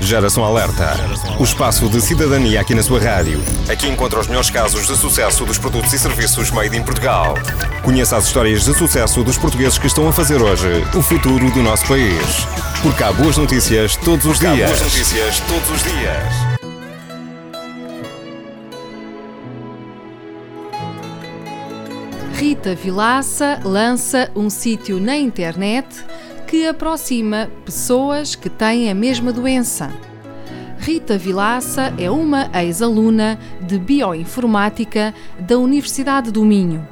Geração Alerta. O espaço de cidadania aqui na sua rádio. Aqui encontra os melhores casos de sucesso dos produtos e serviços made in Portugal. Conheça as histórias de sucesso dos portugueses que estão a fazer hoje o futuro do nosso país. Porque há boas notícias todos os dias. Há boas notícias todos os dias. Rita Vilaça lança um sítio na internet que aproxima pessoas que têm a mesma doença. Rita Vilaça é uma ex-aluna de bioinformática da Universidade do Minho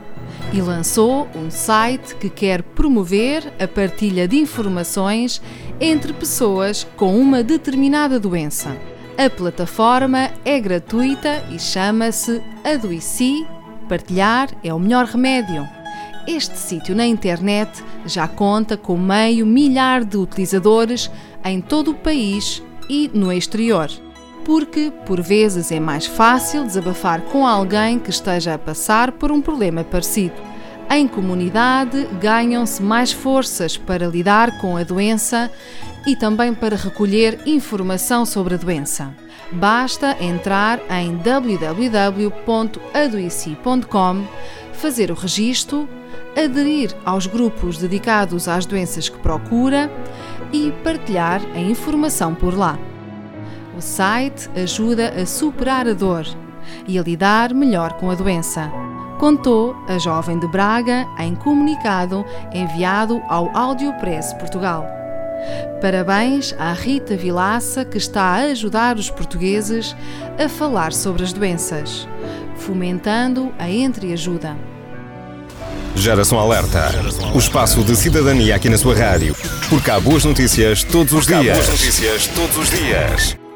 e lançou um site que quer promover a partilha de informações entre pessoas com uma determinada doença. A plataforma é gratuita e chama-se Adoici. Partilhar é o melhor remédio. Este sítio na internet já conta com meio milhar de utilizadores em todo o país e no exterior. Porque, por vezes, é mais fácil desabafar com alguém que esteja a passar por um problema parecido. Em comunidade, ganham-se mais forças para lidar com a doença e também para recolher informação sobre a doença. Basta entrar em www.adoici.com, fazer o registro aderir aos grupos dedicados às doenças que procura e partilhar a informação por lá. O site ajuda a superar a dor e a lidar melhor com a doença. Contou a jovem de Braga em comunicado enviado ao Audiopress Portugal. Parabéns à Rita Vilaça que está a ajudar os portugueses a falar sobre as doenças, fomentando a entreajuda. Geração Alerta. O espaço de cidadania aqui na sua rádio. Porque há boas notícias todos os dias. Há boas notícias todos os dias.